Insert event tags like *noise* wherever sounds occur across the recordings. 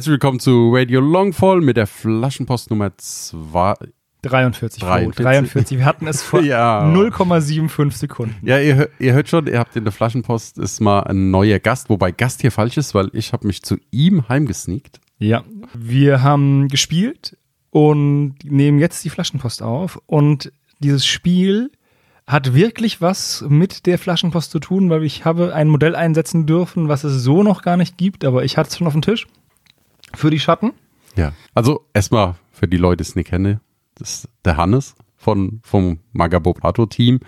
Herzlich willkommen zu Radio Longfall mit der Flaschenpost Nummer 2. 43. 43. 43. Wir hatten es vor *laughs* Ja. 0,75 Sekunden. Ja, ihr, ihr hört schon, ihr habt in der Flaschenpost ist mal ein neuer Gast, wobei Gast hier falsch ist, weil ich habe mich zu ihm heimgesneakt. Ja. Wir haben gespielt und nehmen jetzt die Flaschenpost auf. Und dieses Spiel hat wirklich was mit der Flaschenpost zu tun, weil ich habe ein Modell einsetzen dürfen, was es so noch gar nicht gibt, aber ich hatte es schon auf dem Tisch. Für die Schatten. Ja. Also erstmal für die Leute, die es nicht kennen, das ist der Hannes von, vom Magabopato-Team.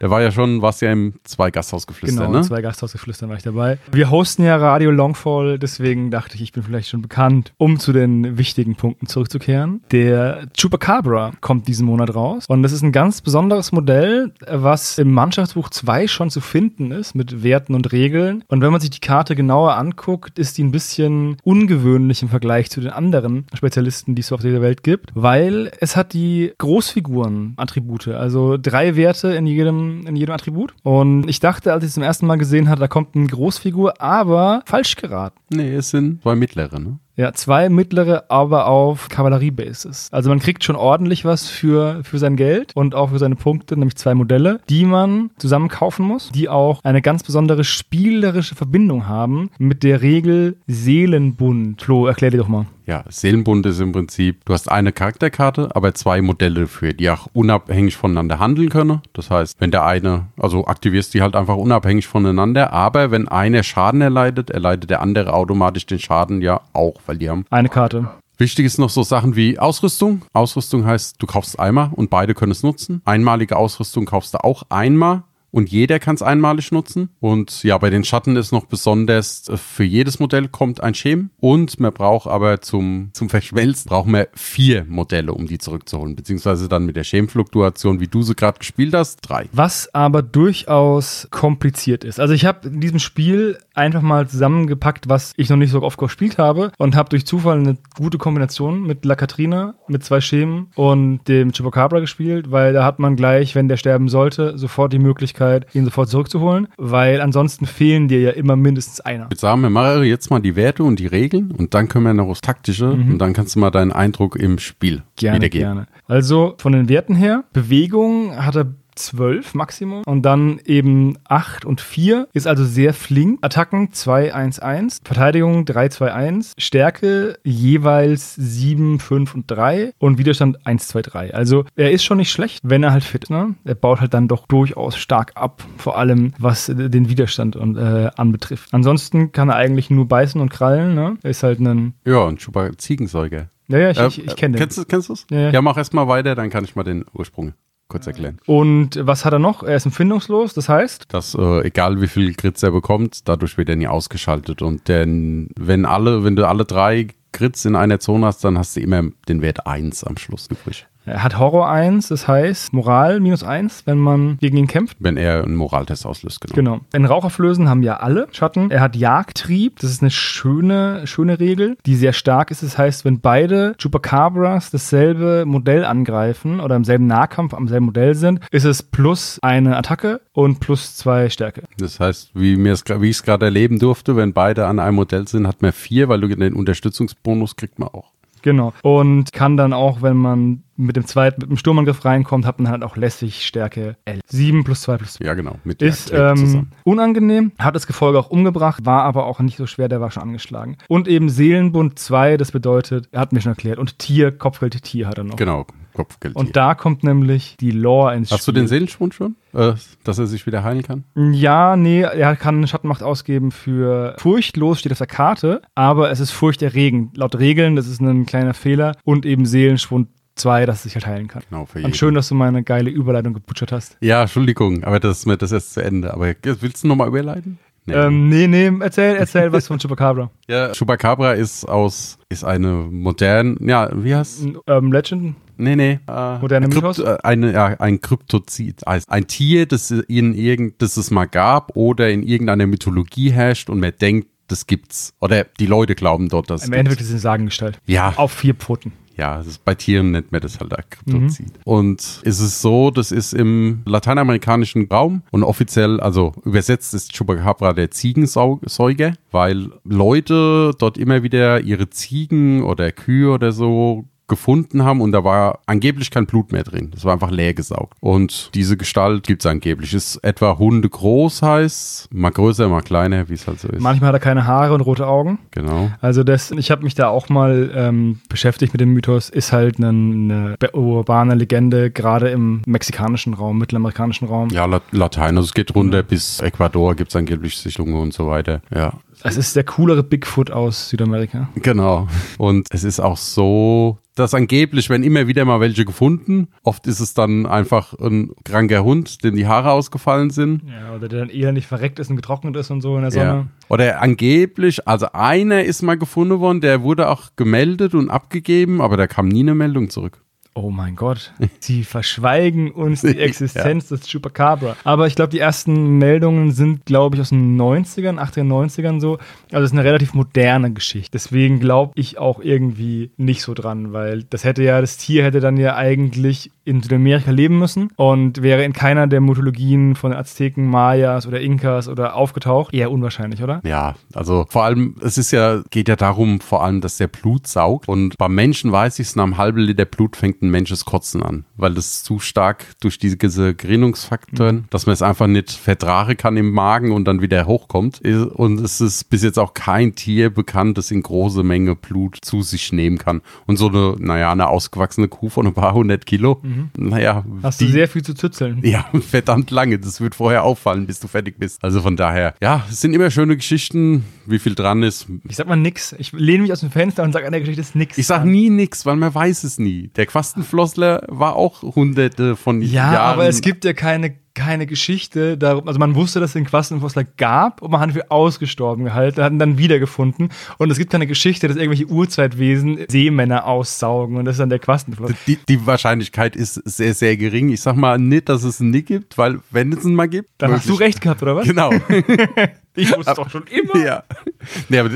Der war ja schon, warst ja im zwei Gasthausgeflüster, Genau, ne? zwei Gasthausgeflüstern war ich dabei. Wir hosten ja Radio Longfall, deswegen dachte ich, ich bin vielleicht schon bekannt, um zu den wichtigen Punkten zurückzukehren. Der Chupacabra kommt diesen Monat raus und das ist ein ganz besonderes Modell, was im Mannschaftsbuch 2 schon zu finden ist mit Werten und Regeln. Und wenn man sich die Karte genauer anguckt, ist die ein bisschen ungewöhnlich im Vergleich zu den anderen Spezialisten, die es so auf dieser Welt gibt, weil es hat die Großfiguren-Attribute, also drei Werte in jedem, in jedem Attribut. Und ich dachte, als ich es zum ersten Mal gesehen hatte, da kommt eine Großfigur, aber falsch geraten. Nee, es sind zwei mittlere, ne? Ja, zwei mittlere, aber auf Kavalleriebasis. Also man kriegt schon ordentlich was für, für sein Geld und auch für seine Punkte, nämlich zwei Modelle, die man zusammen kaufen muss, die auch eine ganz besondere spielerische Verbindung haben mit der Regel Seelenbund. Flo, erklär dir doch mal. Ja, Seelenbund ist im Prinzip, du hast eine Charakterkarte, aber zwei Modelle dafür, die auch unabhängig voneinander handeln können. Das heißt, wenn der eine, also aktivierst die halt einfach unabhängig voneinander, aber wenn einer Schaden erleidet, erleidet der andere automatisch den Schaden ja auch, weil die haben. Eine Karte. Wichtig ist noch so Sachen wie Ausrüstung. Ausrüstung heißt, du kaufst einmal und beide können es nutzen. Einmalige Ausrüstung kaufst du auch einmal. Und jeder kann es einmalig nutzen. Und ja, bei den Schatten ist noch besonders, äh, für jedes Modell kommt ein Schem. Und man braucht aber zum, zum Verschmelzen, brauchen wir vier Modelle, um die zurückzuholen. Beziehungsweise dann mit der Schemfluktuation, wie du sie gerade gespielt hast, drei. Was aber durchaus kompliziert ist. Also ich habe in diesem Spiel einfach mal zusammengepackt, was ich noch nicht so oft gespielt habe und habe durch Zufall eine gute Kombination mit La Katrina, mit zwei Schemen und dem Chupacabra gespielt, weil da hat man gleich, wenn der sterben sollte, sofort die Möglichkeit, ihn sofort zurückzuholen, weil ansonsten fehlen dir ja immer mindestens einer. Würde sagen, wir machen jetzt mal die Werte und die Regeln und dann können wir noch das Taktische und dann kannst du mal deinen Eindruck im Spiel Gerne, wiedergeben. gerne. Also von den Werten her, Bewegung hat er 12 Maximum und dann eben 8 und 4 ist also sehr flink. Attacken 2, 1, 1, Verteidigung 3, 2, 1, Stärke jeweils 7, 5 und 3 und Widerstand 1, 2, 3. Also er ist schon nicht schlecht, wenn er halt fit ist. Ne? Er baut halt dann doch durchaus stark ab, vor allem was äh, den Widerstand und, äh, anbetrifft. Ansonsten kann er eigentlich nur beißen und krallen. Ne? Er ist halt ein... Ja, und Schuber Ziegensäuger. Ja, ja, ich, Äh, ich, ich kenne den. Kennst du kennst du's? Ja, ja. ja, mach erst mal weiter, dann kann ich mal den Ursprung kurz erklären. Und was hat er noch? Er ist empfindungslos, das heißt, Dass äh, egal wie viel Grits er bekommt, dadurch wird er nie ausgeschaltet. Und denn, wenn alle, wenn du alle drei Grits in einer Zone hast, dann hast du immer den Wert 1 am Schluss übrig. Er hat Horror 1, das heißt Moral minus 1, wenn man gegen ihn kämpft. Wenn er einen Moraltest auslöst, genau. Genau. In Raucherflößen haben ja alle Schatten. Er hat Jagdtrieb. Das ist eine schöne, schöne Regel, die sehr stark ist. Das heißt, wenn beide Chupacabras dasselbe Modell angreifen oder im selben Nahkampf am selben Modell sind, ist es plus eine Attacke und plus zwei Stärke. Das heißt, wie, mir es gra- wie ich es gerade erleben durfte, wenn beide an einem Modell sind, hat man vier, weil du den Unterstützungsbonus kriegt man auch. Genau. Und kann dann auch, wenn man mit dem zweiten, mit dem Sturmangriff reinkommt, hat man halt auch lässig Stärke 11. 7 plus 2 plus 2. Ja, genau. Mit Ist ähm, unangenehm, hat das Gefolge auch umgebracht, war aber auch nicht so schwer, der war schon angeschlagen. Und eben Seelenbund 2, das bedeutet, er hat mir schon erklärt, und Tier, Kopfgeld Tier hat er noch. Genau, Kopfgeld. Und da kommt nämlich die Lore ins Hast du Spiel. den Seelenschwund schon? Äh, dass er sich wieder heilen kann? Ja, nee, er kann eine Schattenmacht ausgeben für furchtlos, steht auf der Karte, aber es ist furchterregend. Laut Regeln, das ist ein kleiner Fehler. Und eben Seelenschwund zwei, dass es sich halt heilen kann. Genau, für Und jeden. schön, dass du meine geile Überleitung gebutschert hast. Ja, Entschuldigung, aber das ist mir das erst zu Ende. Aber willst du nochmal überleiten? Nee. Ähm, nee, nee, erzähl, erzähl was von *laughs* Chupacabra. ja, Chupacabra ist aus, ist eine moderne, ja, wie heißt Urban Legend. Nee, nee. Äh, Moderne ein Mythos? äh, eine, ja, ein Kryptozid. Heißt ein Tier, das in irgend, das es mal gab oder in irgendeiner Mythologie herrscht und man denkt, das gibt's. Oder die Leute glauben dort, dass es Im. Endeffekt ist es eine Sagengestalt. Ja, Auf vier Pfoten. ja, das ist, bei Tieren nennt man das halt ein Kryptozid. Mhm. Und es ist so, das ist im lateinamerikanischen Raum und offiziell, also übersetzt ist Chupacabra der Ziegensäuger, weil Leute dort immer wieder ihre Ziegen oder Kühe oder so gefunden haben und da war angeblich kein Blut mehr drin. Das war einfach leer gesaugt. Und diese Gestalt gibt es angeblich. Ist etwa Hunde groß heißt, mal größer, mal kleiner, wie es halt so ist. Manchmal hat er keine Haare und rote Augen. genau. Also das, ich habe mich da auch mal ähm, beschäftigt mit dem Mythos, ist halt eine, eine urbane Legende, gerade im mexikanischen Raum, mittelamerikanischen Raum. Ja, La Latein. Also es geht runter bis Ecuador, gibt es angeblich Sichtungen und so weiter. Ja. Es ist der coolere Bigfoot aus Südamerika. Genau. Und es ist auch so, dass angeblich, wenn immer wieder mal welche gefunden, oft ist es dann einfach ein kranker Hund, dem die Haare ausgefallen sind. Ja, oder der dann eher nicht verreckt ist und getrocknet ist und so in der Ja. Sonne. Oder angeblich, also einer ist mal gefunden worden, der wurde auch gemeldet und abgegeben, aber da kam nie eine Meldung zurück. Oh mein Gott. Sie *laughs* verschweigen uns die Existenz des Chupacabra. Aber ich glaube, die ersten Meldungen sind, glaube ich, aus den 90ern, 80er, 90ern so. Also es ist eine relativ moderne Geschichte. Deswegen glaube ich auch irgendwie nicht so dran, weil das hätte ja, das Tier hätte dann ja eigentlich in Südamerika leben müssen und wäre in keiner der Mythologien von Azteken, Mayas oder Inkas oder aufgetaucht. Eher unwahrscheinlich, oder? Ja, also vor allem, es ist ja, geht ja darum, vor allem, dass der Blut saugt. Und beim Menschen weiß ich es, nach einem halben Liter Blut fängt ein Mensch das Kotzen an, weil das zu stark durch diese Gerinnungsfaktoren, dass man es einfach nicht vertragen kann im Magen und dann wieder hochkommt. Und es ist bis jetzt auch kein Tier bekannt, das in große Menge Blut zu sich nehmen kann. Und so eine, naja, eine ausgewachsene Kuh von ein paar hundert Kilo, naja, Hast du sehr viel zu zützeln. ja, *laughs* verdammt lange. Das wird vorher auffallen, bis du fertig bist. Also von daher, ja, es sind immer schöne Geschichten. Wie viel dran ist. Ich sag mal nix. Ich lehne mich aus dem Fenster und sag an der Geschichte ist nix. Ich sag nie nix, weil man weiß es nie. Der Quastenflossler war auch hunderte von Ja, Jahren. aber es gibt ja keine, keine Geschichte darum. Also man wusste, dass es den Quastenfossler gab und man hat ihn für ausgestorben gehalten, hat ihn dann wiedergefunden. Und es gibt keine Geschichte, dass irgendwelche Urzeitwesen Seemänner aussaugen und das ist dann der Quastenflossler. Die, die Wahrscheinlichkeit ist sehr, sehr gering. Ich sag mal nicht, dass es einen Nick gibt, weil wenn es einen mal gibt. Dann hast du möglich- recht gehabt, oder was? Genau. *laughs* Ich wusste es doch schon immer. ja. Nee, aber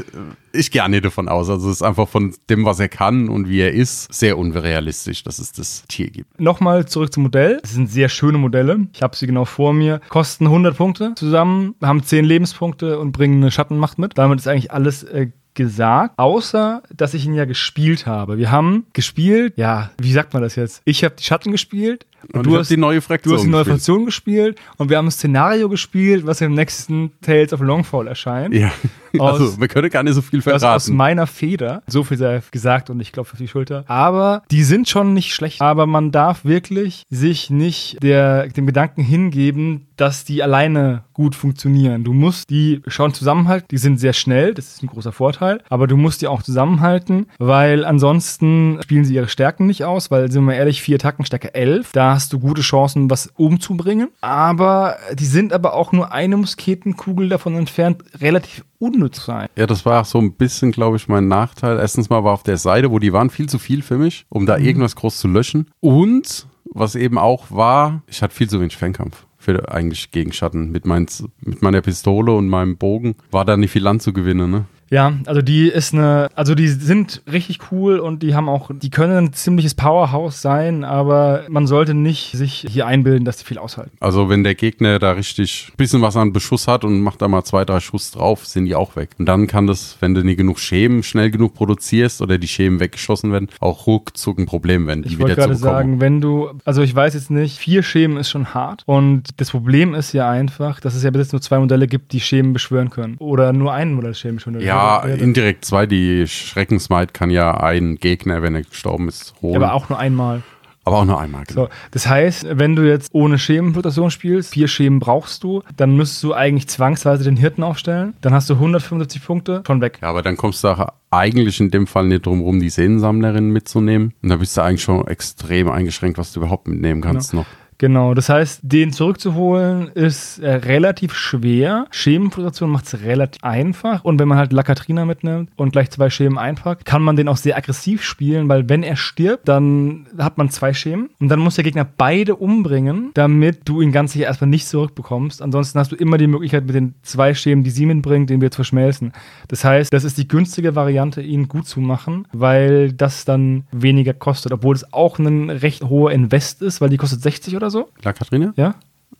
ich gehe auch nicht davon aus. Also es ist einfach von dem, was er kann und wie er ist, sehr unrealistisch, dass es das Tier gibt. Nochmal zurück zum Modell. Es sind sehr schöne Modelle. Ich habe sie genau vor mir. Kosten 100 Punkte zusammen, haben 10 Lebenspunkte und bringen eine Schattenmacht mit. Damit ist eigentlich alles äh, gesagt, außer dass ich ihn ja gespielt habe. Wir haben gespielt, ja, wie sagt man das jetzt? Ich habe die Schatten gespielt Und du ich hab hast die neue Du Fraktion hast die neue gespielt. Fraktion gespielt und wir haben ein Szenario gespielt, was im nächsten Tales of Longfall erscheint. Ja, *laughs* Aus- also wir können gar nicht so viel Das aus verraten. meiner Feder. So viel sei gesagt und ich glaube auf die Schulter. Aber die sind schon nicht schlecht. Aber man darf wirklich sich nicht der, dem Gedanken hingeben, dass die alleine gut funktionieren. Du musst die schon zusammenhalten. Die sind sehr schnell. Das ist ein großer Vorteil. Aber du musst die auch zusammenhalten, weil ansonsten spielen sie ihre Stärken nicht aus. Weil, sind wir mal ehrlich, vier Attacken, Stärke 11. Da hast du gute Chancen, was umzubringen. Aber die sind aber auch nur eine Musketenkugel davon entfernt, relativ unnütz sein. Ja, das war auch so ein bisschen, glaube ich, mein Nachteil. Erstens mal war auf der Seite, wo die waren, viel zu viel für mich, um da irgendwas groß zu löschen. Und was eben auch war, ich hatte viel zu wenig Fernkampf für eigentlich gegen Schatten. Mit, mein, mit meiner Pistole und meinem Bogen war da nicht viel anzugewinnen, ne? Ja, also die ist eine, also die sind richtig cool und die haben auch, die können ein ziemliches Powerhouse sein, aber man sollte nicht sich hier einbilden, dass die viel aushalten. Also wenn der Gegner da richtig ein bisschen was an Beschuss hat und macht da mal zwei, drei Schuss drauf, sind die auch weg. Und dann kann das, wenn du nie genug Schemen schnell genug produzierst oder die Schemen weggeschossen werden, auch ruckzuck ein Problem werden, die Ich wollte wieder zu gerade sagen, wenn du, also ich weiß jetzt nicht, vier Schemen ist schon hart und das Problem ist ja einfach, dass es ja bis jetzt nur zwei Modelle gibt, die Schemen beschwören können. Oder nur ein Modell Schemen beschwören Ja, Indirekt zwei. Die Schreckensmaid kann ja einen Gegner, wenn er gestorben ist, holen. aber auch nur einmal. Aber auch nur einmal, genau. So, das heißt, wenn du jetzt ohne Schemenfluktuation spielst, vier Schemen brauchst du, dann müsstest du eigentlich zwangsweise den Hirten aufstellen. Dann hast du 175 Punkte schon weg. Ja, aber dann kommst du auch eigentlich in dem Fall nicht drum rum, die Sehnensammlerin mitzunehmen. Und da bist du eigentlich schon extrem eingeschränkt, was du überhaupt mitnehmen kannst noch. Genau, das heißt, den zurückzuholen ist äh, relativ schwer. Schemenflutation macht es relativ einfach. Und wenn man halt Lakatrina mitnimmt und gleich zwei Schemen einpackt, kann man den auch sehr aggressiv spielen, weil wenn er stirbt, dann hat man zwei Schemen. Und dann muss der Gegner beide umbringen, damit du ihn ganz sicher erstmal nicht zurückbekommst. Ansonsten hast du immer die Möglichkeit, mit den zwei Schemen, die sie mitbringt, den wir zu verschmelzen. Das heißt, das ist die günstige Variante, ihn gut zu machen, weil das dann weniger kostet. Obwohl es auch ein recht hoher Invest ist, weil die kostet 60 oder so. La Katrina? Ja?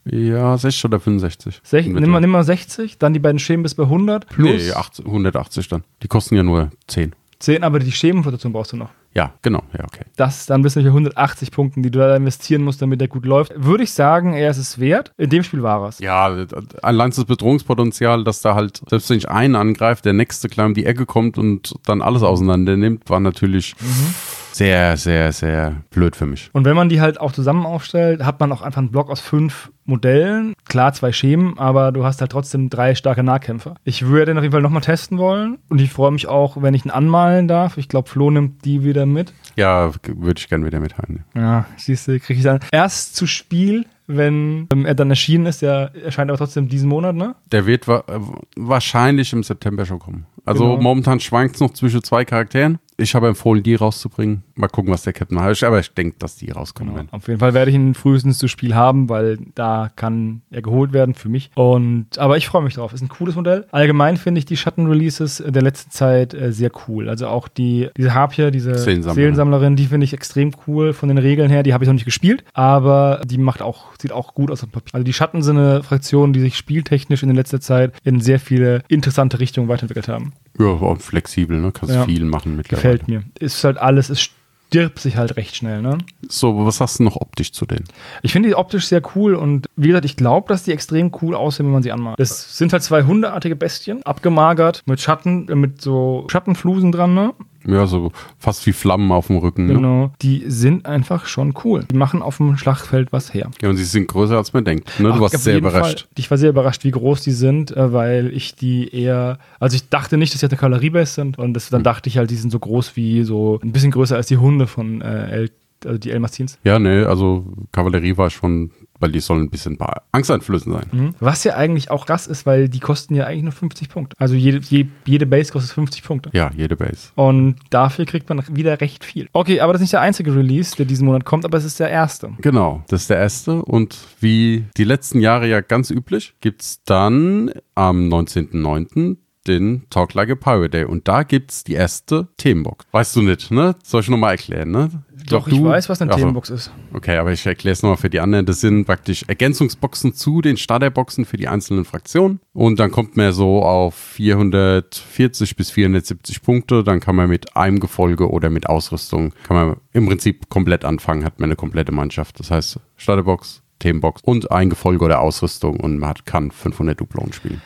Ja, 60 oder 65. Sech, nimm, mal, nimm mal 60, dann die beiden Schemen bis bei 100 plus Nee, 80, 180 dann. Die kosten ja nur 10. 10, aber die Schemenfutation brauchst du noch. Ja, genau. Ja, okay. Das dann bist du bei 180 Punkten, die du da investieren musst, damit der gut läuft. Würde ich sagen, er ist es wert. In dem Spiel war es. Ja, allein das Bedrohungspotenzial, dass da halt, selbst wenn ich einen angreift, der nächste gleich um die Ecke kommt und dann alles auseinander nimmt, war natürlich sehr, sehr, sehr blöd für mich. Und wenn man die halt auch zusammen aufstellt, hat man auch einfach einen Block aus fünf Modellen. Klar, zwei Schemen, aber du hast halt trotzdem drei starke Nahkämpfer. Ich würde den auf jeden Fall nochmal testen wollen. Und ich freue mich auch, wenn ich ihn anmalen darf. Ich glaube, Flo nimmt die wieder mit. Ja, würde ich gerne wieder mit heimnehmen. Ja, siehst du, kriege ich dann erst zu Spiel, wenn ähm, er dann erschienen ist. Der erscheint aber trotzdem diesen Monat, ne? Der wird wa äh, wahrscheinlich im September schon kommen. Also Genau. momentan schwankt es noch zwischen zwei Charakteren. Ich habe empfohlen, die rauszubringen. Mal gucken, was der Captain macht. Aber ich denke, dass die rauskommen werden. Auf jeden Fall werde ich ihn frühestens zu Spiel haben, weil da kann er geholt werden für mich. Und aber ich freue mich drauf. Ist ein cooles Modell. Allgemein finde ich die Schatten-Releases der letzten Zeit äh, sehr cool. Also auch die diese Harpier, diese Seelensammlerin. Die finde ich extrem cool von den Regeln her. Die habe ich noch nicht gespielt, aber die macht auch sieht auch gut aus auf Papier. Also die Schatten sind eine Fraktion, die sich spieltechnisch in der letzter Zeit in sehr viele interessante Richtungen weiterentwickelt haben. Ja, auch flexibel, ne? Kannst Ja. viel machen mittlerweile. Gefällt mir. Ist halt alles, es stirbt sich halt recht schnell, ne? So, was hast du noch optisch zu denen? Ich finde die optisch sehr cool und wie gesagt, ich glaube, dass die extrem cool aussehen, wenn man sie anmalt. Das sind halt zwei hundeartige Bestien, abgemagert, mit Schatten, äh, mit so Schattenflusen dran, ne? Ja, so fast wie Flammen auf dem Rücken. Ne? Genau. Die sind einfach schon cool. Die machen auf dem Schlachtfeld was her. Ja, und sie sind größer, als man denkt. Ne? Du Ach, warst auf sehr überrascht. Fall. Ich war sehr überrascht, wie groß die sind, äh, weil ich die eher, also ich dachte nicht, dass sie eine Kavalleriebase sind und das, dann Hm. dachte ich halt, die sind so groß wie so, ein bisschen größer als die Hunde von äh, El, also die Elmastins. Ja, ne, also Kavallerie war schon, weil die sollen ein bisschen bei angsteinflößend sein. Mhm. Was ja eigentlich auch krass ist, weil die kosten ja eigentlich nur 50 Punkte. Also jede, je, jede Base kostet 50 Punkte. Ja, jede Base. Und dafür kriegt man wieder recht viel. Okay, aber das ist nicht der einzige Release, der diesen Monat kommt, aber es ist der erste. Genau, das ist der erste. Und wie die letzten Jahre ja ganz üblich, gibt's dann am 19.09. den Talk Like a Pirate Day. Und da gibt's die erste Themenbox. Weißt du nicht, ne? Soll ich nochmal erklären, ne? Doch, glaub, ich weiß, was eine Ach so. Themenbox ist. Okay, aber ich erkläre es nochmal für die anderen. Das sind praktisch Ergänzungsboxen zu den Starterboxen für die einzelnen Fraktionen. Und dann kommt man so auf 440 bis 470 Punkte. Dann kann man mit einem Gefolge oder mit Ausrüstung, kann man im Prinzip komplett anfangen, hat man eine komplette Mannschaft. Das heißt Starterbox, Themenbox und ein Gefolge oder Ausrüstung und man hat, kann 500 Duplonen spielen.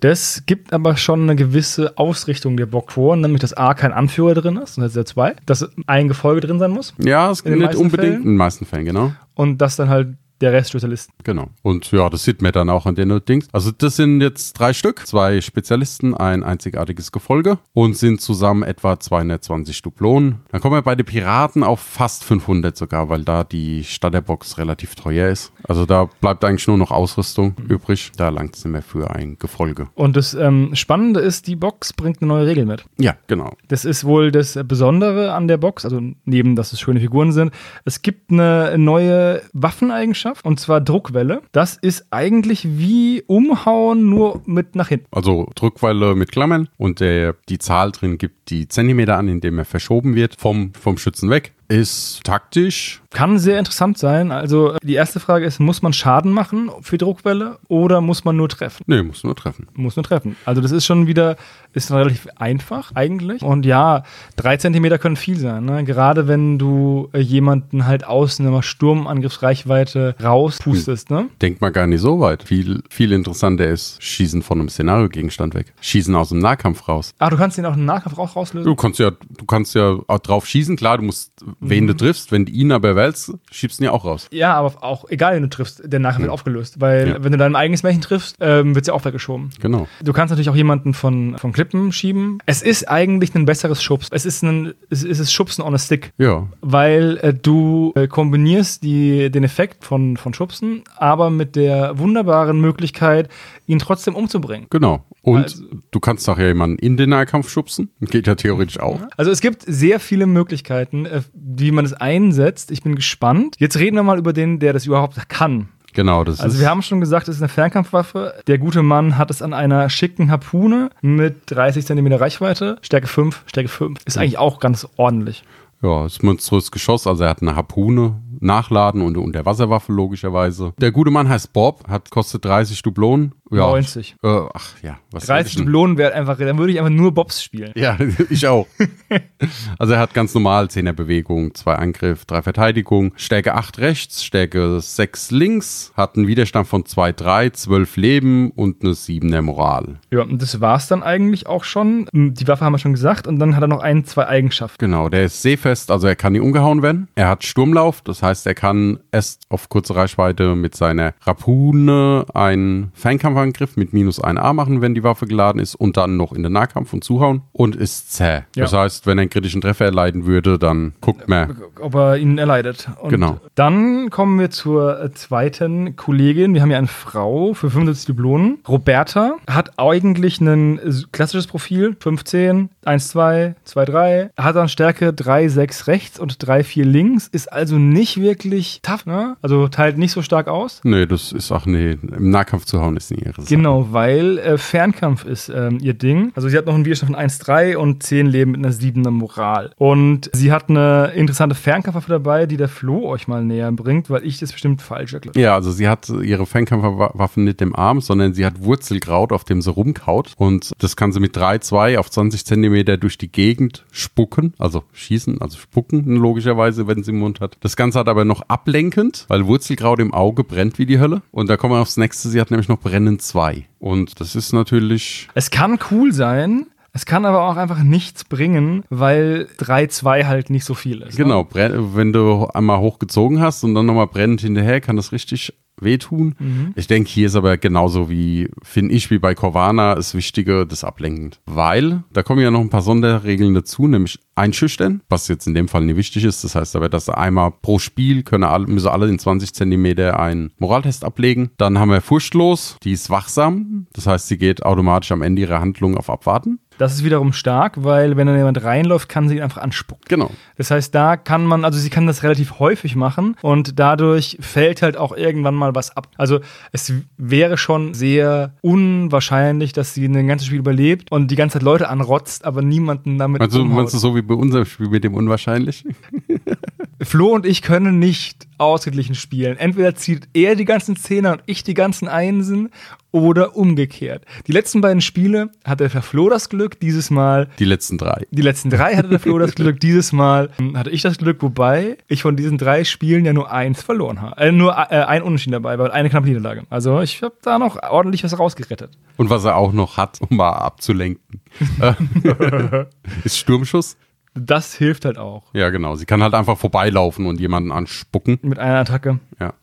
Das gibt aber schon eine gewisse Ausrichtung der vor, nämlich dass A kein Anführer drin ist, und das ist der zwei, dass ein Gefolge drin sein muss Ja, es In nicht unbedingt Fällen? in den meisten Fällen, genau. und dass dann halt der Rest Spezialisten. Genau. Und ja, das sieht man dann auch an den Dings. Also das sind jetzt drei Stück, zwei Spezialisten, ein einzigartiges Gefolge und sind zusammen etwa 220 Duplonen. Dann kommen wir bei den Piraten auf fast 500 sogar, weil da die Starterbox relativ teuer ist. Also da bleibt eigentlich nur noch Ausrüstung übrig. Da langt es nicht mehr für ein Gefolge. Und das ähm, Spannende ist, die Box bringt eine neue Regel mit. Ja, genau. Das ist wohl das Besondere an der Box, also neben, dass es schöne Figuren sind. Es gibt eine neue Waffeneigenschaft und zwar Druckwelle. Das ist eigentlich wie Umhauen, nur mit nach hinten. Also Druckwelle mit Klammern und der, die Zahl drin gibt die Zentimeter an, indem er verschoben wird vom, vom Schützen weg. Ist taktisch. Kann sehr interessant sein. Also die erste Frage ist, muss man Schaden machen für Druckwelle oder muss man nur treffen? Nee, muss nur treffen. Muss nur treffen. Also das ist schon wieder, ist relativ einfach eigentlich. Und ja, drei Zentimeter können viel sein. Ne? Gerade wenn du äh, jemanden halt aus einer Sturmangriffsreichweite rauspustest. Ne? Denkt mal gar nicht so weit. Viel, viel interessanter ist Schießen von einem Szenariogegenstand weg. Schießen aus dem Nahkampf raus. Ah, du kannst den auch im Nahkampf auch rauslösen? Du kannst ja, du kannst ja auch drauf schießen. Klar, du musst Wen du triffst, wenn du ihn aber wählst, schiebst du ihn ja auch raus. Ja, aber auch egal, wen du triffst, der nachher wird Ja. aufgelöst. Weil Ja. wenn du dein eigenes Märchen triffst, ähm, wird ja auch weggeschoben. Genau. Du kannst natürlich auch jemanden von, von Klippen schieben. Es ist eigentlich ein besseres Schubs. Es ist ein es ist es Schubsen on a Stick. Ja, Weil äh, du äh, kombinierst die, den Effekt von, von Schubsen, aber mit der wunderbaren Möglichkeit, ihn trotzdem umzubringen. genau. Und Also- du kannst nachher jemanden in den Nahkampf schubsen. Geht ja theoretisch auch. Also es gibt sehr viele Möglichkeiten, äh, wie man es einsetzt. Ich bin gespannt. Jetzt reden wir mal über den, der das überhaupt kann. Genau, das Also ist. wir haben schon gesagt, es ist eine Fernkampfwaffe. Der gute Mann hat es an einer schicken Harpune mit 30 cm Reichweite. Stärke 5, Stärke 5. Ist eigentlich auch ganz ordentlich. Ja, ist ein monströses Geschoss, also er hat eine Harpune, Nachladen und, und der Wasserwaffe logischerweise. Der gute Mann heißt Bob, hat kostet 30 Dublonen. Ja, 90. Äh, ach ja, was soll 30 ich denn? Dublonen einfach, dann würde ich einfach nur Bobs spielen. Ja, *laughs* ich auch. *laughs* also er hat ganz normal 10er Bewegung, 2 Angriff, 3 Verteidigung, Stärke 8 rechts, Stärke 6 links, hat einen Widerstand von 2, 3, 12 Leben und eine 7er Moral. Ja, und das war's dann eigentlich auch schon. Die Waffe haben wir schon gesagt. Und dann hat er noch ein, zwei Eigenschaften. Genau, der ist seefest, also er kann nie umgehauen werden. Er hat Sturmlauf, das heißt, er kann erst auf kurze Reichweite mit seiner Rapune einen Fernkampfangriff mit minus 1a machen, wenn die Waffe geladen ist und dann noch in den Nahkampf und zuhauen und ist zäh. Ja. Das heißt, wenn er einen kritischen Treffer erleiden würde, dann guckt man. ob er ihn erleidet. Und Genau. Dann kommen wir zur äh, zweiten Kollegin. Wir haben hier eine Frau für 75 Dublonen. Roberta hat eigentlich ein äh, klassisches Profil. 15, 1, 2, 2, 3. Hat dann Stärke 3, 6 rechts und 3, 4 links. Ist also nicht wirklich tough, ne? Also teilt nicht so stark aus. Nee, das ist auch, nee, im Nahkampf zu hauen ist nie ihre Sache. Genau, weil äh, Fernkampf ist ähm, ihr Ding. Also sie hat noch einen Widerstand von 1,3 und 10 Leben mit einer 7er Moral. Und sie hat eine interessante Fernkampfwaffe dabei, die der Flo euch mal näher bringt, weil ich das bestimmt falsch erklärt. Ja, also sie hat ihre Fernkampfwaffen nicht im Arm, sondern sie hat Wurzelkraut, auf dem sie rumkaut. Und das kann sie mit 3-2 auf 20 Zentimeter durch die Gegend spucken, also schießen, also spucken logischerweise, wenn sie im Mund hat. Das Ganze hat aber noch ablenkend, weil Wurzelkraut im Auge brennt wie die Hölle. Und da kommen wir aufs nächste, sie hat nämlich noch Brennen 2. Und das ist natürlich, Es kann cool sein, es kann aber auch einfach nichts bringen, weil 3-2 halt nicht so viel ist. ne? genau, brenn- wenn du einmal hochgezogen hast und dann nochmal brennend hinterher, kann das richtig wehtun. Ich denke, hier ist aber genauso wie, finde ich, wie bei Corvana das Wichtige, das Ablenkend. Weil, da kommen ja noch ein paar Sonderregeln dazu, nämlich einschüchtern, was jetzt in dem Fall nicht wichtig ist. Das heißt aber, dass einmal pro Spiel können alle, müssen alle in 20 Zentimeter einen Moraltest ablegen. Dann haben wir furchtlos, die ist wachsam. Das heißt, sie geht automatisch am Ende ihrer Handlung auf Abwarten. Das ist wiederum stark, weil wenn dann jemand reinläuft, kann sie ihn einfach anspucken. Genau. Das heißt, da kann man, also sie kann das relativ häufig machen und dadurch fällt halt auch irgendwann mal was ab. Also es wäre schon sehr unwahrscheinlich, dass sie ein ganzes Spiel überlebt und die ganze Zeit Leute anrotzt, aber niemanden damit Also umhaut. meinst du so wie bei unserem Spiel mit dem Unwahrscheinlich? *laughs* Flo und ich können nicht ausgeglichen spielen. Entweder zieht er die ganzen Zehner und ich die ganzen Einsen oder umgekehrt. Die letzten beiden Spiele hatte der Flo das Glück, dieses Mal Die letzten drei. Die letzten drei hatte der Flo das Glück, *laughs* dieses Mal hatte ich das Glück, wobei ich von diesen drei Spielen ja nur eins verloren habe. Äh, nur äh, ein Unentschieden dabei, weil eine knappe Niederlage. Also ich habe da noch ordentlich was rausgerettet. Und was er auch noch hat, um mal abzulenken, *laughs* äh, *laughs* ist Sturmschuss. Das hilft halt auch Ja, genau. Sie kann halt einfach vorbeilaufen und jemanden anspucken. mit einer Attacke. Ja.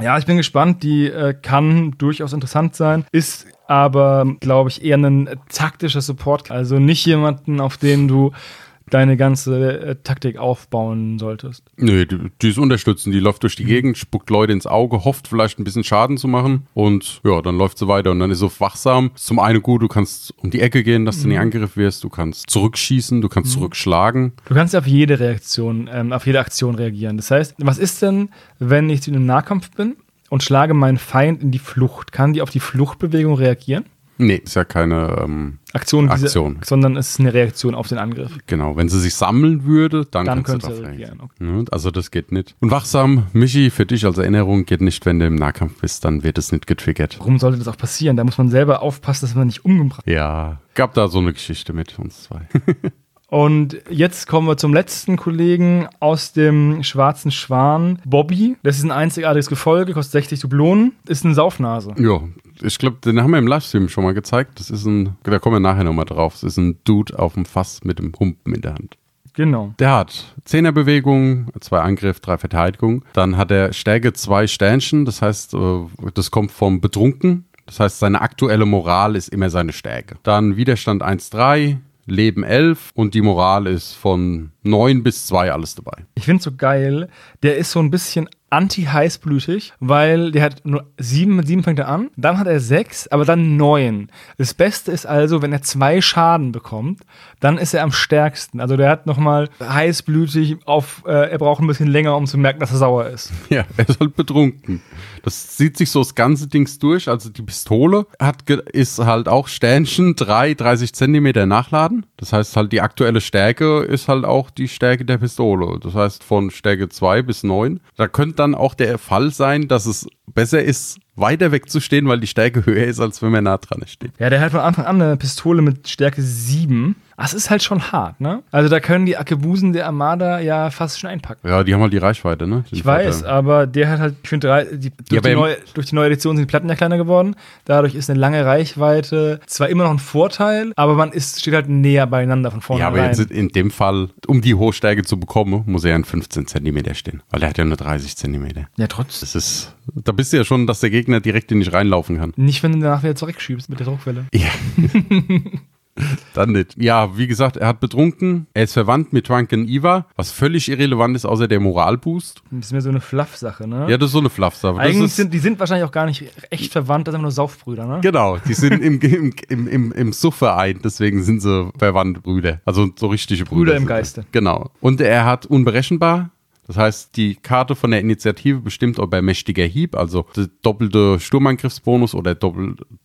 Ja, ich bin gespannt. Die äh, kann durchaus interessant sein, ist aber, glaube ich, eher ein taktischer Support. Also nicht jemanden, auf den du deine ganze äh, Taktik aufbauen solltest. Nö, die, die ist unterstützend. Die läuft durch die Gegend, spuckt Leute ins Auge, hofft vielleicht ein bisschen Schaden zu machen. Und ja, dann läuft sie weiter. Und dann ist sie wachsam. Ist zum einen gut, du kannst um die Ecke gehen, dass du nicht angegriffen wirst. Du kannst zurückschießen, du kannst zurückschlagen. Du kannst auf jede Reaktion, ähm, auf jede Aktion reagieren. Das heißt, was ist denn, wenn ich in einem Nahkampf bin und schlage meinen Feind in die Flucht? Kann die auf die Fluchtbewegung reagieren? Nee, ist ja keine, ähm, Aktion, diese, Aktion. sondern es ist eine Reaktion auf den Angriff. genau. Wenn sie sich sammeln würde, dann, Dann könnte sie reagieren. reagieren. Ja, Also das geht nicht. Und wachsam, Michi, für dich als Erinnerung, geht nicht, wenn du im Nahkampf bist, dann wird es nicht getriggert. Warum sollte das auch passieren? Da muss man selber aufpassen, dass man nicht umgebracht Ja, gab da so eine Geschichte mit uns zwei. *laughs* Und jetzt kommen wir zum letzten Kollegen aus dem Schwarzen Schwan, Bobby. Das ist ein einzigartiges Gefolge, kostet 60 Dublonen, ist eine Saufnase. ja, ich glaube, den haben wir im Livestream schon mal gezeigt. Das ist ein, da kommen wir nachher nochmal drauf. Das ist ein Dude auf dem Fass mit dem Humpen in der Hand. Genau. Der hat Zehnerbewegung, zwei Angriff, drei Verteidigung. Dann hat er Stärke zwei Sternchen, das heißt, äh, das kommt vom Betrunken. Das heißt, seine aktuelle Moral ist immer seine Stärke. Dann Widerstand 1-3, Leben 11 und die Moral ist von 9 bis 2 alles dabei. Ich finde so geil, der ist so ein bisschen anti-heißblütig, weil der hat nur sieben, mit sieben fängt er an, dann hat er sechs, aber dann neun. Das Beste ist also, wenn er zwei Schaden bekommt, dann ist er am stärksten. Also der hat nochmal heißblütig auf, äh, er braucht ein bisschen länger, um zu merken, dass er sauer ist. *laughs* Ja, er ist halt betrunken. Das zieht sich so das ganze Dings durch. Also die Pistole hat ist halt auch Sternchen 3, 30 Zentimeter nachladen. Das heißt halt die aktuelle Stärke ist halt auch die Stärke der Pistole. Das heißt von Stärke 2 bis 9. Da könnte dann auch der Fall sein, dass es besser ist, weiter wegzustehen, weil die Stärke höher ist, als wenn man nah dran steht. Ja, der hat von Anfang an eine Pistole mit Stärke 7. Das ist halt schon hart, ne? Also da können die Akebusen der Armada ja fast schon einpacken. Ja, die haben halt die Reichweite, ne? Den Ich weiß, Vorteil. aber der hat halt, ich finde, die, durch, Ja, die neue, durch die neue Edition sind die Platten ja kleiner geworden. Dadurch ist eine lange Reichweite zwar immer noch ein Vorteil, aber man ist, steht halt näher beieinander von vorne Ja, aber jetzt in dem Fall, um die hohe Stärke zu bekommen, muss er in 15 Zentimeter stehen. Weil er hat ja nur 30 Zentimeter. Ja, trotzdem. Das ist, da bist du ja schon, dass der Gegner direkt in dich reinlaufen kann. Nicht, wenn du danach wieder zurückschiebst mit der Druckwelle. Ja. *laughs* Dann nicht. Ja, wie gesagt, er hat betrunken. Er ist verwandt mit Drunken Eva, was völlig irrelevant ist, außer der Moralboost. Das ist mir so eine Fluff-Sache, ne? Ja, das ist so eine Fluffsache. Eigentlich sind, die sind wahrscheinlich auch gar nicht echt verwandt, das sind einfach nur Saufbrüder, ne? Genau, die sind *laughs* im, im, im, im, im Suffverein, deswegen sind sie verwandte Brüder. Also so richtige Brüder. Brüder im. Geiste. Genau. Und er hat unberechenbar. Das heißt, die Karte von der Initiative bestimmt, ob er mächtiger Hieb, also der doppelte Sturmangriffsbonus oder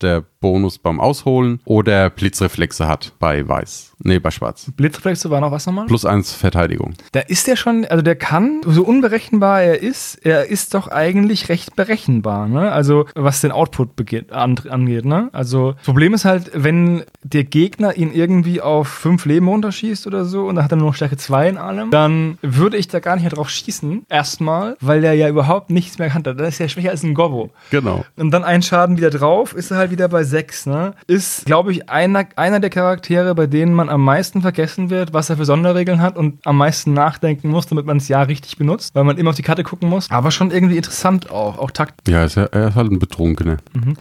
der Bonus beim Ausholen oder Blitzreflexe hat bei Weiß. Nee, bei Schwarz. Blitzreflexe war noch was nochmal? Plus eins Verteidigung. Da ist der schon, also der kann, so unberechenbar er ist, er ist doch eigentlich recht berechenbar, ne? Also was den Output begeht, an, angeht, ne? Also das Problem ist halt, wenn der Gegner ihn irgendwie auf fünf Leben runterschießt oder so und dann hat er nur noch Stärke 2 in allem, dann würde ich da gar nicht mehr drauf schießen, erstmal, weil der ja überhaupt nichts mehr kann. Dann ist er schwächer als ein Gobbo. Genau. Und dann ein Schaden wieder drauf, ist er halt wieder bei 6, ne? Ist, glaube ich, einer, einer der Charaktere, bei denen man am meisten vergessen wird, was er für Sonderregeln hat und am meisten nachdenken muss, damit man es ja richtig benutzt, weil man immer auf die Karte gucken muss. Aber schon irgendwie interessant auch, auch Takt. Ja, ist ja, er ist halt ein Betrunkener.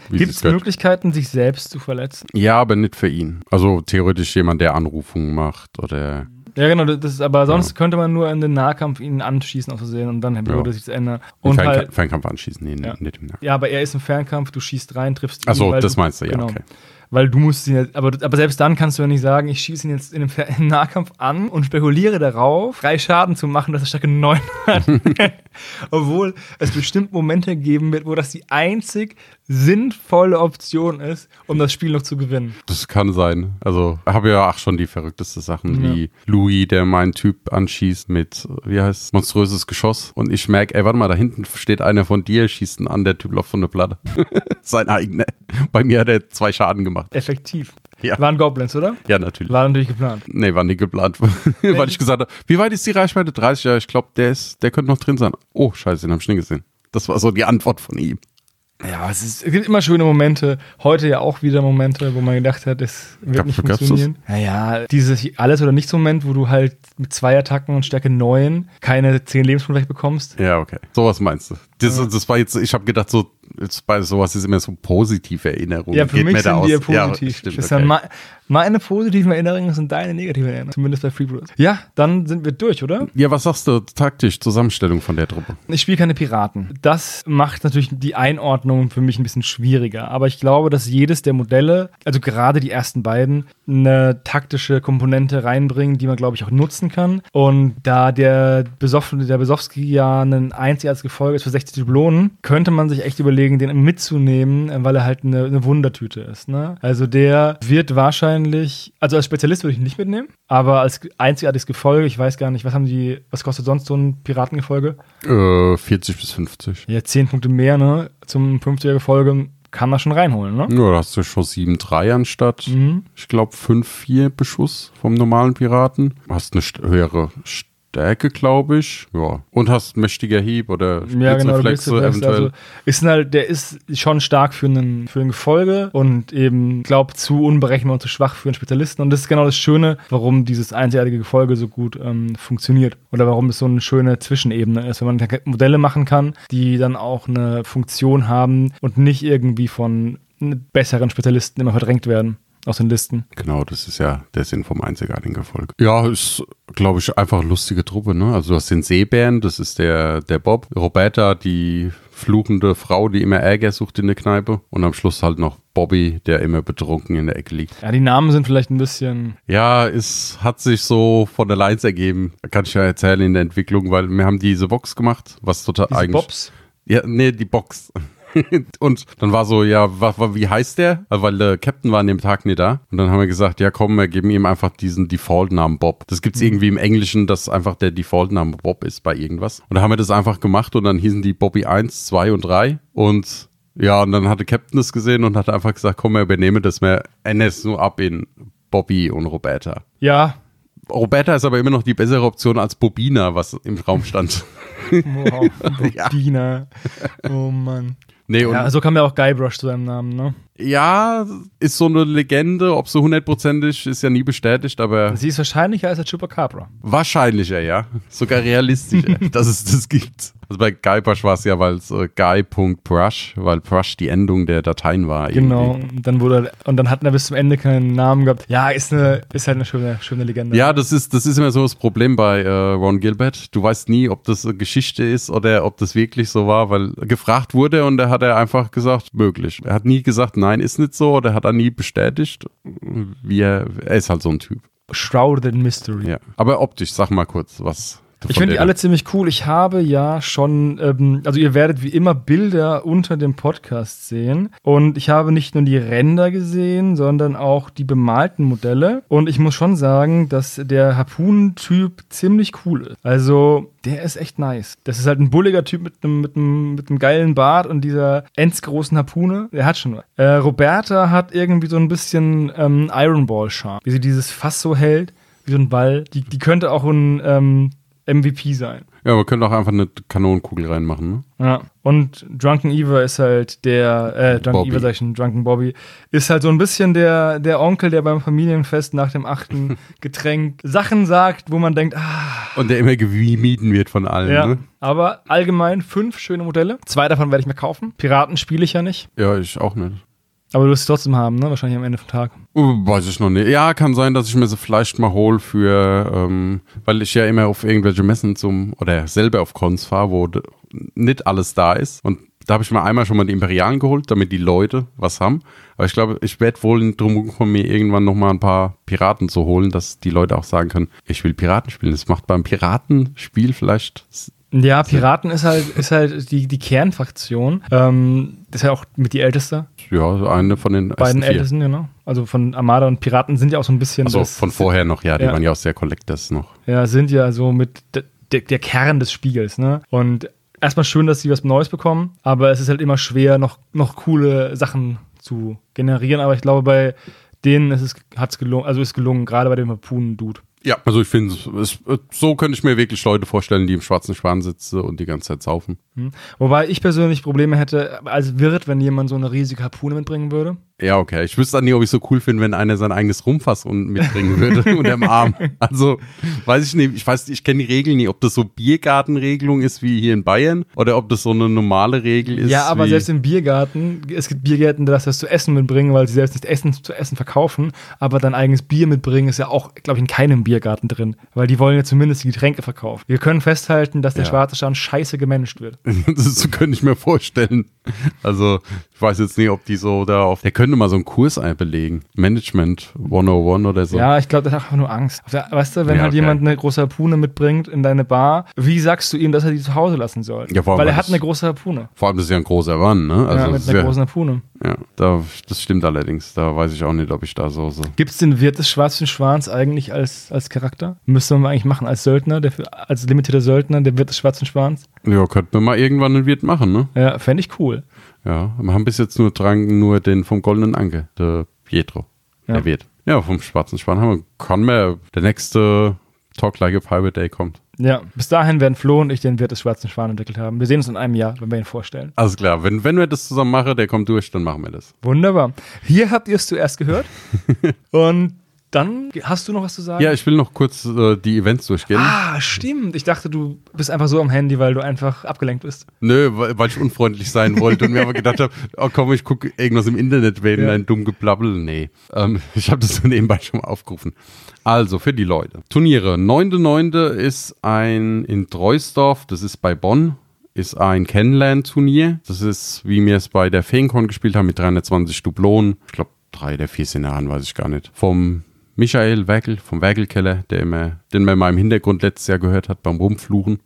Wie Gibt es. Möglichkeiten, sich selbst zu verletzen? Ja, aber nicht für ihn. Also theoretisch jemand, der Anrufungen macht oder. Ja, genau, das ist, aber sonst könnte man nur in den Nahkampf ihn anschießen aus Versehen und dann würde Ja. sich das ändern. Und Fernka halt, Fernkampf anschießen. Nee, Ja. nicht im Nahkampf. ja, aber er ist im Fernkampf, du schießt rein, triffst ihn. Ach so, weil das meinst du, ja, genau. okay. Weil du musst ihn jetzt, aber, aber selbst dann kannst du ja nicht sagen, ich schieße ihn jetzt in einem *laughs* Nahkampf an und spekuliere darauf, drei Schaden zu machen, dass er Stärke 9 *laughs* hat. *laughs* Obwohl es bestimmt Momente geben wird, wo das die einzig sinnvolle Option ist, um das Spiel noch zu gewinnen. Das kann sein. Also habe ja auch schon die verrückteste Sachen, Ja. wie Louis, der meinen Typ anschießt mit, wie heißt es, monströses Geschoss. Und ich merke, ey, warte mal, da hinten steht einer von dir, schießt ihn an, der Typ läuft von der Platte. Sein eigener. Bei mir hat er zwei Schaden gemacht. Effektiv. Ja. Waren Goblins, oder? Ja, natürlich. War natürlich geplant. Nee, war nie geplant. *laughs* Weil ich gesagt habe, wie weit ist die Reichweite? 30 Ja, ich glaube, der ist, der könnte noch drin sein. Oh, scheiße, den habe ich nicht gesehen. Das war so die Antwort von ihm. Ja, es, ist, es gibt immer schöne Momente. Heute ja auch wieder Momente, wo man gedacht hat, es wird Gab- nicht funktionieren. Naja, dieses Alles- oder Nichts-Moment, wo du halt mit zwei Attacken und Stärke 9 keine 10 Lebenspunkte bekommst. Ja, okay. Sowas meinst du. Das, das war jetzt, ich habe gedacht, so, bei sowas ist immer so positive Erinnerungen. Ja, für Geht mich sind die ja aus. Ja, positiv. stimmt, okay. Meine positiven Erinnerungen sind deine negativen Erinnerungen. Zumindest bei Freebooters. Ja, dann sind wir durch, oder? Ja, was sagst du taktisch, Zusammenstellung von der Truppe? Ich spiele keine Piraten. Das macht natürlich die Einordnung für mich ein bisschen schwieriger. Aber ich glaube, dass jedes der Modelle, also gerade die ersten beiden, eine taktische Komponente reinbringen, die man, glaube ich, auch nutzen kann. Und da der, Besoffen, der Besowski ja ein einziges Gefolge ist für 60 Dublonen, könnte man sich echt überlegen, den mitzunehmen, weil er halt eine, eine Wundertüte ist. Ne? Also der wird wahrscheinlich, also als Spezialist würde ich ihn nicht mitnehmen, aber als einzigartiges Gefolge, ich weiß gar nicht, was haben die, was kostet sonst so ein Piratengefolge? Äh, 40 bis 50. Ja, 10 Punkte mehr, ne? Zum 50er Gefolge kann man schon reinholen, ne? Ja, da hast du schon 7-3 anstatt, Mhm. ich glaube, 5-4 Beschuss vom normalen Piraten. Hast eine st- höhere Stärke, glaube ich. Ja. Und hast mächtiger Hieb oder Ja, genau, Blitzreflexe Reflex, eventuell. also ist halt, der ist schon stark für einen, für ein Gefolge und eben, glaub, zu unberechenbar und zu schwach für einen Spezialisten. Und das ist genau das Schöne, warum dieses einzigartige Gefolge so gut ähm, funktioniert. Oder warum es so eine schöne Zwischenebene ist, wenn man Modelle machen kann, die dann auch eine Funktion haben und nicht irgendwie von besseren Spezialisten immer verdrängt werden aus den Listen. Genau, das ist ja der Sinn vom einzigartigen Erfolg. Ja, ist, glaube ich, einfach eine lustige Truppe, ne? Also du hast den Seebären, das ist der, der Bob. Roberta, die fluchende Frau, die immer Ärger sucht in der Kneipe. Und am Schluss halt noch Bobby, der immer betrunken in der Ecke liegt. Ja, die Namen sind vielleicht ein bisschen. Ja, es hat sich so von der Lines ergeben. Kann ich ja erzählen in der Entwicklung, weil wir haben diese Box gemacht, was total Diese eigentlich. Bobs. Ja, nee, die Box. *laughs* und dann war so, ja, wa, wa, wie heißt der? Weil der Captain war an dem Tag nicht da. Und dann haben wir gesagt, ja komm, wir geben ihm einfach diesen Default-Namen Bob. Das gibt's irgendwie im Englischen, dass einfach der Default-Name Bob ist bei irgendwas. Und da haben wir das einfach gemacht und dann hießen die Bobby 1, 2 und 3. Und ja, und dann hatte Captain das gesehen und hat einfach gesagt, komm, wir übernehmen das, ändern es nur ab in Bobby und Roberta. Ja. Roberta ist aber immer noch die bessere Option als Bobina, was im Raum stand. *laughs* Wow, *laughs* Ja. Bobina. Oh Mann. Nee, Ja, so kam ja auch Guybrush zu seinem Namen, ne? Ja, ist so eine Legende, ob so hundertprozentig ist ja nie bestätigt, aber Sie ist wahrscheinlicher als der Chupacabra. wahrscheinlicher, ja. Sogar realistischer, *laughs* dass es das gibt. Also bei Guybrush war es ja, weil es äh, guy.brush, weil brush die Endung der Dateien war. Genau. irgendwie. Und dann wurde und dann hat er bis zum Ende keinen Namen gehabt. Ja, ist eine ist halt eine schöne schöne Legende. Ja, das ist, das ist immer so das Problem bei äh, Ron Gilbert. Du weißt nie, ob das eine Geschichte ist oder ob das wirklich so war, weil gefragt wurde und er hat er einfach gesagt, möglich. Er hat nie gesagt, nein, ist nicht so, oder hat er nie bestätigt. Wie er, er ist halt so ein Typ. Shrouded Mystery. Ja. Aber optisch, sag mal kurz, was. Ich finde die alle ziemlich cool. Ich habe ja schon, ähm, also ihr werdet wie immer Bilder unter dem Podcast sehen. Und ich habe nicht nur die Ränder gesehen, sondern auch die bemalten Modelle. Und ich muss schon sagen, dass der Harpoon-Typ ziemlich cool ist. Also, der ist echt nice. Das ist halt ein bulliger Typ mit einem, mit einem, mit einem geilen Bart und dieser endsgroßen Harpune. Der hat schon was. Äh, Roberta hat irgendwie so ein bisschen ähm, Iron Ball-Charme. Wie sie dieses Fass so hält, wie so ein Ball. Die, die könnte auch ein ähm, MVP sein. Ja, wir können auch einfach eine Kanonenkugel reinmachen, ne? Ja. Und Drunken Eva ist halt der, äh, Drunken Bobby. Eva sag ich schon, Drunken Bobby, ist halt so ein bisschen der, der Onkel, der beim Familienfest nach dem achten *laughs* Getränk Sachen sagt, wo man denkt, ah, Und der immer gemieden wird von allen, ja. ne? Aber allgemein fünf schöne Modelle. Zwei davon werde ich mir kaufen. Piraten spiele ich ja nicht. Ja, ich auch nicht. Aber du wirst es trotzdem haben, ne? Wahrscheinlich am Ende vom Tag. Uh, Weiß ich noch nicht. Ja, kann sein, dass ich mir sie vielleicht mal hole für, ähm, weil ich ja immer auf irgendwelche Messen zum, oder selber auf Cons fahre, wo nicht alles da ist. Und da habe ich mir einmal schon mal die Imperialen geholt, damit die Leute was haben. Aber ich glaube, ich werde wohl drum von mir irgendwann noch mal ein paar Piraten zu holen, dass die Leute auch sagen können, ich will Piraten spielen. Das macht beim Piratenspiel vielleicht Ja, Piraten ist halt, ist halt die, die Kernfraktion. Ähm, das ist ja auch mit die älteste. ja so eine von den Beiden ältesten, genau. Also von Armada und Piraten sind ja auch so ein bisschen. Also von vorher noch, ja, die Ja. waren ja auch sehr Collectors noch. Ja, sind ja so mit de, de, der Kern des Spiegels, ne? Und erstmal schön, dass sie was Neues bekommen, aber es ist halt immer schwer, noch, noch coole Sachen zu generieren. Aber ich glaube, bei denen ist es, hat's gelungen, also ist gelungen, gerade bei dem Harpoon-Dude. Ja, also ich finde, es- so könnte ich mir wirklich Leute vorstellen, die im schwarzen Schwan sitzen und die ganze Zeit saufen. Hm. Wobei ich persönlich Probleme hätte als Wirt, wenn jemand so eine riesige Harpune mitbringen würde. Ja, okay. Ich wüsste dann nie, ob ich so cool finde, wenn einer sein eigenes Rumfass und mitbringen würde *laughs* unter dem Arm. Also, weiß ich nicht. Ich weiß, ich kenne die Regeln nie, ob das so Biergartenregelung ist wie hier in Bayern oder ob das so eine normale Regel ist. ja, aber selbst im Biergarten, es gibt Biergärten, die das das zu essen mitbringen, weil sie selbst nicht Essen zu essen verkaufen, aber dein eigenes Bier mitbringen ist ja auch, glaube ich, in keinem Biergarten drin, weil die wollen ja zumindest die Getränke verkaufen. Wir können festhalten, dass der Ja. schwarze Schwan scheiße gemanagt wird. *laughs* das könnte ich mir vorstellen. Also, ich weiß jetzt nicht, ob die so da auf. Der könnte mal so einen Kurs einbelegen. Management 101 oder so. Ja, ich glaube, das hat einfach nur Angst. Weißt du, wenn Ja, halt okay. jemand eine große Harpune mitbringt in deine Bar, wie sagst du ihm, dass er die zu Hause lassen soll? Ja, weil er hat eine große Harpune. Vor allem, das ist ja ein großer Mann, ne? Also, ja, mit einer ja, großen Harpune. ja da, das stimmt allerdings. Da weiß ich auch nicht, ob ich da so. so. Gibt es den Wirt des Schwarzen Schwans eigentlich als, als Charakter? Müsste man eigentlich machen als Söldner, der als limitierter Söldner, der Wirt des Schwarzen Schwans? Ja, könnten wir mal irgendwann einen Wirt machen, ne? Ja, fände ich cool. Ja, wir haben bis jetzt nur dran, nur den vom Goldenen Anke, der Pietro. Ja. Der Wirt. Ja, vom Schwarzen Schwan haben wir, kann man, der nächste Talk Like a Pirate Day kommt. Ja, bis dahin werden Flo und ich den Wirt des Schwarzen Schwan entwickelt haben. Wir sehen uns in einem Jahr, wenn wir ihn vorstellen. Alles klar, wenn, wenn wir das zusammen machen, der kommt durch, dann machen wir das. Wunderbar. Hier habt ihr es zuerst gehört. *laughs* und dann hast du noch was zu sagen? Ja, ich will noch kurz äh, die Events durchgehen. Ah, stimmt. Ich dachte, du bist einfach so am Handy, weil du einfach abgelenkt bist. Nö, weil, weil ich unfreundlich sein wollte und mir aber gedacht habe, oh komm, ich gucke irgendwas im Internet, wenn Ja. ein dumm Geblabbel. Nee, ähm, *laughs* ich habe das so nebenbei schon mal aufgerufen. Also, für die Leute. Turniere. 9.9. ist ein in Treusdorf, das ist bei Bonn, ist ein Kennenlern-Turnier. Das ist, wie wir es bei der Feencon gespielt haben, mit 320 Dublonen. Ich glaube, drei der vier sind an, weiß ich gar nicht. Vom Michael Werkel, vom Werkelkeller, der immer, den man mal im Hintergrund letztes Jahr gehört hat beim Rumfluchen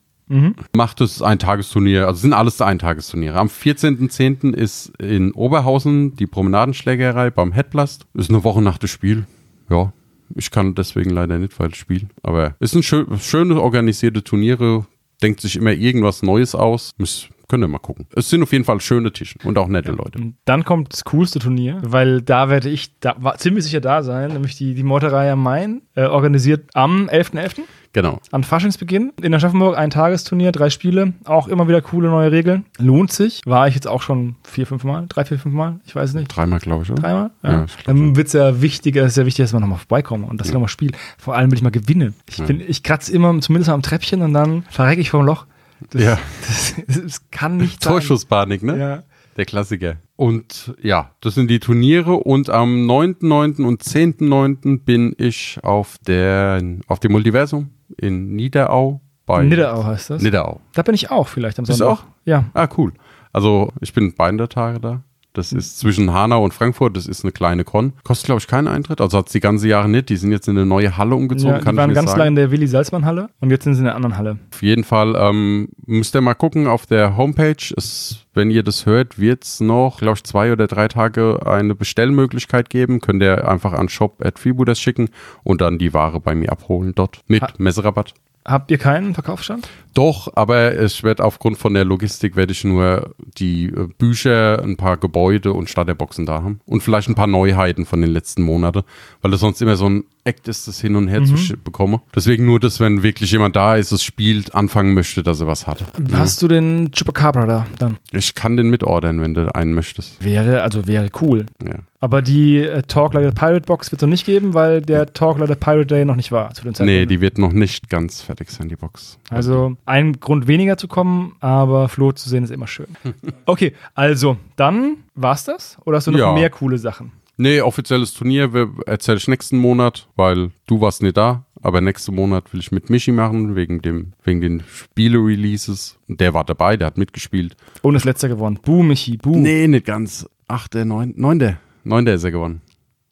macht es ein Tagesturnier, also sind alles Eintagesturniere. Am 14.10. ist in Oberhausen die Promenadenschlägerei beim Headblast. Ist eine Woche nach dem Spiel. Ja, ich kann deswegen leider nicht, weil ich spiele. Aber es sind schö schöne organisierte Turniere. Denkt sich immer irgendwas Neues aus. Müsst, könnt ihr mal gucken. Es sind auf jeden Fall schöne Tische und auch nette Leute. Und dann kommt das coolste Turnier, weil da werde ich da, war ziemlich sicher da sein, nämlich die, die Meuterei am Main, äh, organisiert am 11.11. Genau. an Faschingsbeginn. In Aschaffenburg ein Tagesturnier, drei Spiele, auch immer wieder coole neue Regeln. Lohnt sich. War ich jetzt auch schon vier, fünf Mal, drei, vier, fünf Mal, ich weiß nicht. Dreimal, glaube ich, oder? Dreimal? Ja, Ja. Dann wird es ja wichtiger, es ist ja wichtig, dass man nochmal vorbeikomme und dass ich nochmal spiele. Vor allem will ich mal gewinnen. Ich, bin, ich kratze immer zumindest mal am Treppchen und dann verrecke ich vom Loch. Das, Ja. *laughs* das, das kann nicht sein. Torschusspanik, ne? Ja. Der Klassiker. Und ja, das sind die Turniere. Und am 9.9. und 10.9. bin ich auf der auf dem Multiversum in Niederau bei Nidderau heißt das. Niederau. Da bin ich auch vielleicht am Bist du Sonntag. auch? Ja. Ah, cool. Also ich bin beide Tage da. Das ist zwischen Hanau und Frankfurt. Das ist eine kleine Con. Kostet, glaube ich, keinen Eintritt. Also hat es die ganze Jahre nicht. Die sind jetzt in eine neue Halle umgezogen, ja die kann waren ganz sagen. lange in der Willi-Salzmann-Halle und jetzt sind sie in der anderen Halle. Auf jeden Fall ähm, müsst ihr mal gucken auf der Homepage. Es, wenn ihr das hört, wird es noch, glaube ich, zwei oder drei Tage eine Bestellmöglichkeit geben. Könnt ihr einfach an shop.freebooters schicken und dann die Ware bei mir abholen dort mit Ha- Messerabatt. Habt ihr keinen Verkaufsstand? Doch, aber ich werde aufgrund von der Logistik werde ich nur die äh, Bücher, ein paar Gebäude und Starterboxen da haben. Und vielleicht ein paar Neuheiten von den letzten Monaten, weil es sonst immer so ein Act ist, das hin und her zu sch- bekommen. Deswegen nur, dass wenn wirklich jemand da ist, es spielt, anfangen möchte, dass er was hat. Hast du den Chupacabra da dann? Ich kann den mitordern, wenn du einen möchtest. Wäre, also wäre cool. Ja. Aber die äh, Talk Like a Pirate Box wird es noch nicht geben, weil der Talk Like a Pirate Day noch nicht war zu den Zeitpunkt. Nee, die wird noch nicht ganz fertig sein, die Box. Also ein Grund weniger zu kommen, aber Flo zu sehen ist immer schön. *laughs* Okay, also dann war's das? Oder hast du noch Ja. mehr coole Sachen? Nee, offizielles Turnier erzähle ich nächsten Monat, weil du warst nicht da. Aber nächsten Monat will ich mit Michi machen, wegen, dem, wegen den Spiele-Releases. Und Der war dabei, der hat mitgespielt. Und das letzte gewonnen. Buh, Michi, buh. Nee, nicht ganz. Achter, neun, neunter. Neunter ist er gewonnen.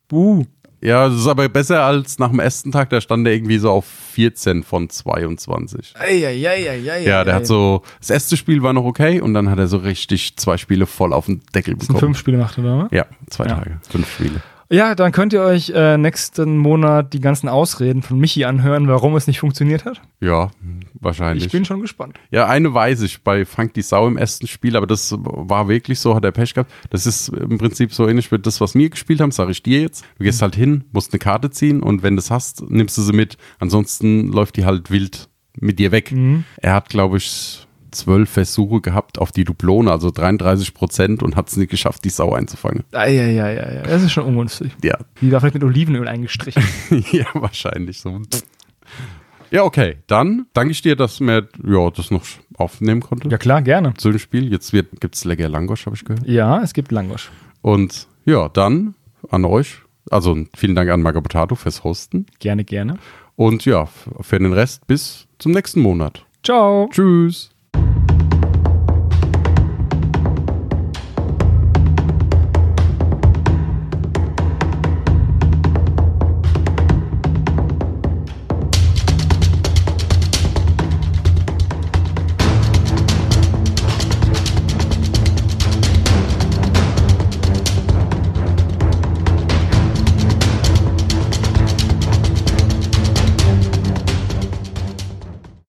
Buh. Ja, das ist aber besser als nach dem ersten Tag. Da stand er irgendwie so auf 14 von 22. Eieieiei. Ja, der hat so, das erste Spiel war noch okay und dann hat er so richtig zwei Spiele voll auf den Deckel Das sind bekommen. fünf Spiele gemacht, oder? Ja, zwei Ja. Tage, fünf Spiele. Ja, dann könnt ihr euch äh, nächsten Monat die ganzen Ausreden von Michi anhören, warum es nicht funktioniert hat. Ja, wahrscheinlich. Ich bin schon gespannt. ja, eine weiß ich bei Frank die Sau im ersten Spiel, aber das war wirklich so, hat er Pech gehabt. Das ist im Prinzip so ähnlich wie das, was wir gespielt haben, sage ich dir jetzt. Du gehst halt hin, musst eine Karte ziehen und wenn du es hast, nimmst du sie mit. Ansonsten läuft die halt wild mit dir weg. Er hat, glaube ich, zwölf Versuche gehabt auf die Duplone, also 33 Prozent und hat es nicht geschafft, die Sau einzufangen. Eieieiei. Das ist schon ungünstig. Ja, Die war vielleicht mit Olivenöl eingestrichen. *laughs* ja, wahrscheinlich so. Ja, okay. Dann danke ich dir, dass mir ja, das noch aufnehmen konnte. ja klar, gerne. Zu dem Spiel. Jetzt gibt es lecker Langosch, habe ich gehört. Ja, es gibt Langosch. Und ja, dann an euch. Also vielen Dank an Magabotato fürs Hosten. Gerne, gerne. Und ja, für den Rest bis zum nächsten Monat. Ciao. Tschüss.